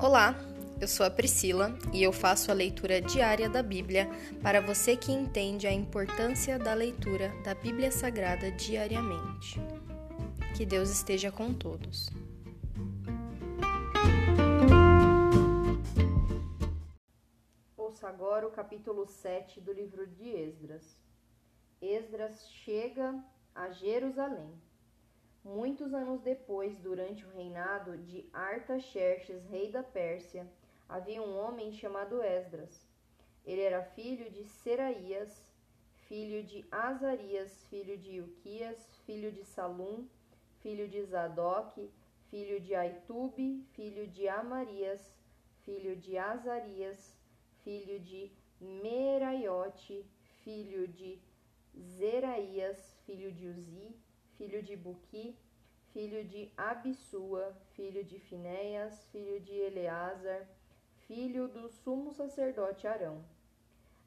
Olá, eu sou a Priscila e eu faço a leitura diária da Bíblia para você que entende a importância da leitura da Bíblia Sagrada diariamente. Que Deus esteja com todos. Ouça agora o capítulo 7 do livro de Esdras. Esdras chega a Jerusalém. Muitos anos depois, durante o reinado de Artaxerxes, rei da Pérsia, havia um homem chamado Esdras. Ele era filho de Seraías, filho de Azarias, filho de Ilquias, filho de Salum, filho de Zadok, filho de Aitube, filho de Amarias, filho de Azarias, filho de Meraiote, filho de Zeraías, filho de Uzi, filho de Buqui, filho de Abissua, filho de Finéias, filho de Eleazar, filho do sumo sacerdote Arão.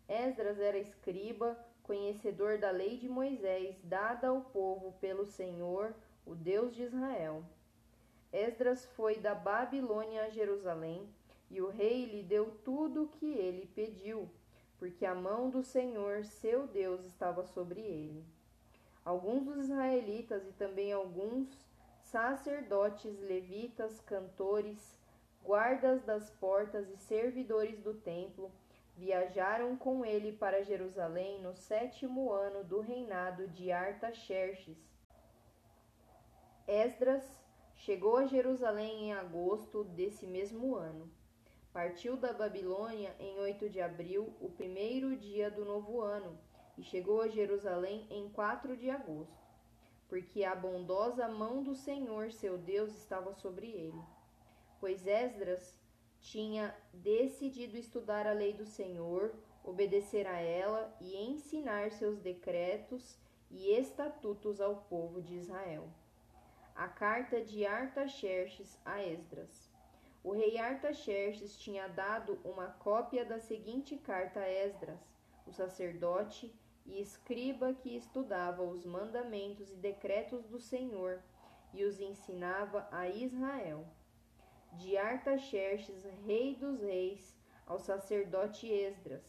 Esdras era escriba, conhecedor da lei de Moisés, dada ao povo pelo Senhor, o Deus de Israel. Esdras foi da Babilônia a Jerusalém, e o rei lhe deu tudo o que ele pediu, porque a mão do Senhor, seu Deus, estava sobre ele. Alguns dos israelitas e também alguns sacerdotes, levitas, cantores, guardas das portas e servidores do templo viajaram com ele para Jerusalém no sétimo ano do reinado de Artaxerxes. Esdras chegou a Jerusalém em agosto desse mesmo ano. Partiu da Babilônia em 8 de abril, o primeiro dia do novo ano e chegou a Jerusalém em 4 de agosto, porque a bondosa mão do Senhor seu Deus estava sobre ele. Pois Esdras tinha decidido estudar a lei do Senhor, obedecer a ela e ensinar seus decretos e estatutos ao povo de Israel. A carta de Artaxerxes a Esdras. O rei Artaxerxes tinha dado uma cópia da seguinte carta a Esdras, o sacerdote e escriba que estudava os mandamentos e decretos do Senhor e os ensinava a Israel. De Artaxerxes, rei dos reis, ao sacerdote Esdras,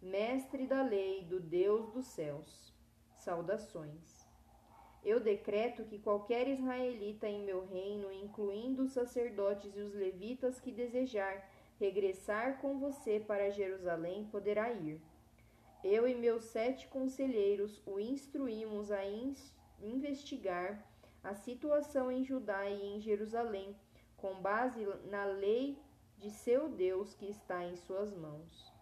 mestre da lei do Deus dos céus. Saudações. Eu decreto que qualquer israelita em meu reino, incluindo os sacerdotes e os levitas que desejar regressar com você para Jerusalém, poderá ir eu e meus sete conselheiros o instruímos a in investigar a situação em Judá e em Jerusalém, com base na lei de seu Deus que está em suas mãos.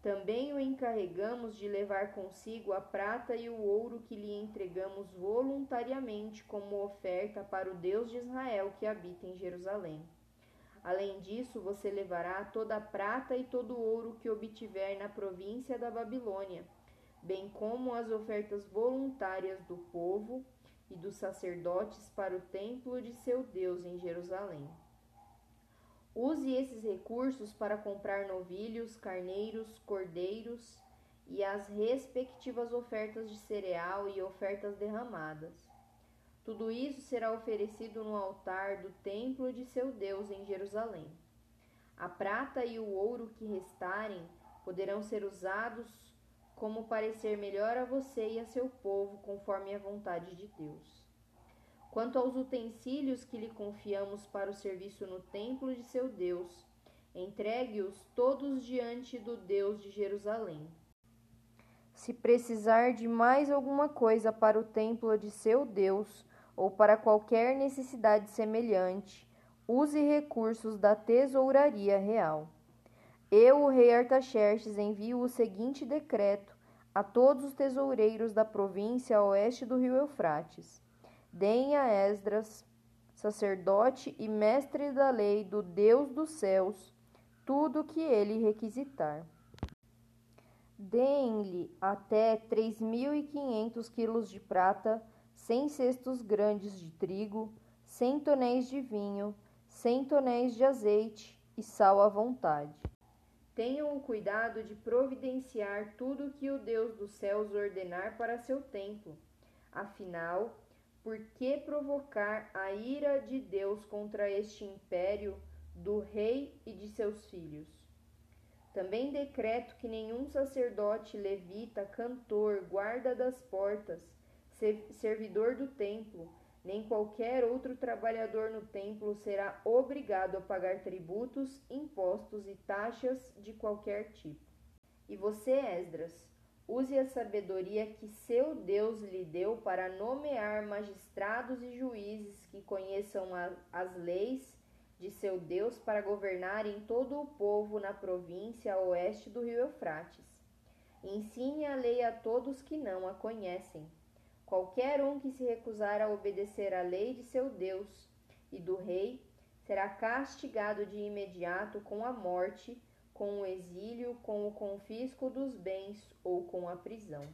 Também o encarregamos de levar consigo a prata e o ouro que lhe entregamos voluntariamente como oferta para o Deus de Israel que habita em Jerusalém. Além disso, você levará toda a prata e todo o ouro que obtiver na província da Babilônia, bem como as ofertas voluntárias do povo e dos sacerdotes para o templo de seu Deus em Jerusalém. Use esses recursos para comprar novilhos, carneiros, cordeiros e as respectivas ofertas de cereal e ofertas derramadas. Tudo isso será oferecido no altar do templo de seu Deus em Jerusalém. A prata e o ouro que restarem poderão ser usados como parecer melhor a você e a seu povo, conforme a vontade de Deus. Quanto aos utensílios que lhe confiamos para o serviço no templo de seu Deus, entregue-os todos diante do Deus de Jerusalém. Se precisar de mais alguma coisa para o templo de seu Deus, ou para qualquer necessidade semelhante, use recursos da tesouraria real. Eu, o rei Artaxerxes, envio o seguinte decreto a todos os tesoureiros da província a oeste do rio Eufrates. Deem a Esdras, sacerdote e mestre da lei do Deus dos céus, tudo o que ele requisitar. Deem-lhe até três mil e quinhentos quilos de prata, cem cestos grandes de trigo, cem tonéis de vinho, cem tonéis de azeite e sal à vontade. Tenham o cuidado de providenciar tudo o que o Deus dos céus ordenar para seu templo. Afinal, por que provocar a ira de Deus contra este império do rei e de seus filhos. Também decreto que nenhum sacerdote, levita, cantor, guarda das portas, servidor do templo, nem qualquer outro trabalhador no templo será obrigado a pagar tributos, impostos e taxas de qualquer tipo. E você, Esdras, use a sabedoria que seu Deus lhe deu para nomear magistrados e juízes que conheçam a, as leis de seu Deus para governarem todo o povo na província a oeste do rio Eufrates. Ensine a lei a todos que não a conhecem. Qualquer um que se recusar a obedecer à lei de seu Deus e do rei será castigado de imediato com a morte, com o exílio, com o confisco dos bens ou com a prisão.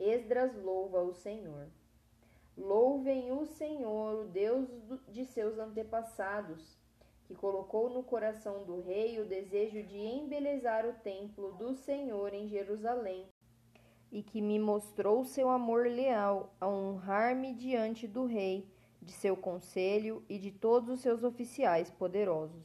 Esdras louva o Senhor. Louvem o Senhor, o Deus de seus antepassados, que colocou no coração do rei o desejo de embelezar o templo do Senhor em Jerusalém, e que me mostrou seu amor leal a honrar-me diante do rei, de seu conselho e de todos os seus oficiais poderosos.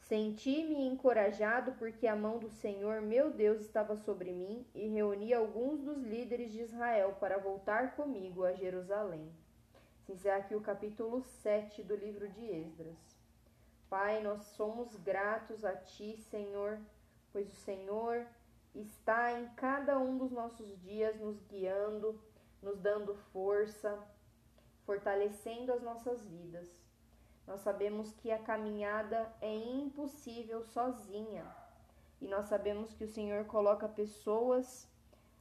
Senti-me encorajado porque a mão do Senhor meu Deus estava sobre mim e reuni alguns dos líderes de Israel para voltar comigo a Jerusalém. Se aqui o capítulo 7 do livro de Esdras. Pai, nós somos gratos a Ti, Senhor, pois o Senhor está em cada um dos nossos dias nos guiando, nos dando força, fortalecendo as nossas vidas. Nós sabemos que a caminhada é impossível sozinha. E nós sabemos que o Senhor coloca pessoas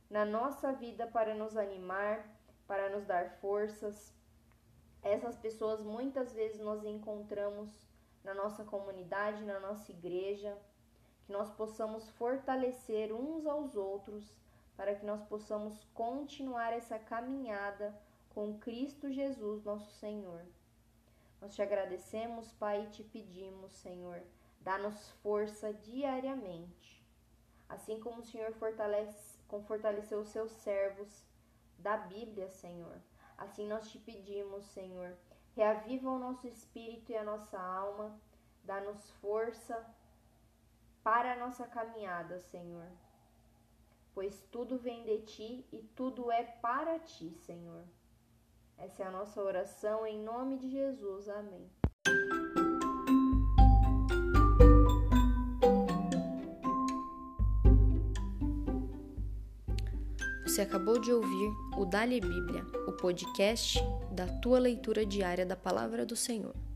na nossa vida para nos animar, para nos dar forças. Essas pessoas muitas vezes nós encontramos na nossa comunidade, na nossa igreja, que nós possamos fortalecer uns aos outros para que nós possamos continuar essa caminhada com Cristo Jesus, nosso Senhor. Nós te agradecemos, Pai, e te pedimos, Senhor, dá-nos força diariamente. Assim como o Senhor fortalece, como fortaleceu os seus servos da Bíblia, Senhor. Assim nós te pedimos, Senhor, reaviva o nosso espírito e a nossa alma, dá-nos força para a nossa caminhada, Senhor. Pois tudo vem de ti e tudo é para ti, Senhor. Essa é a nossa oração em nome de Jesus. Amém. Você acabou de ouvir o Dali Bíblia, o podcast da tua leitura diária da palavra do Senhor.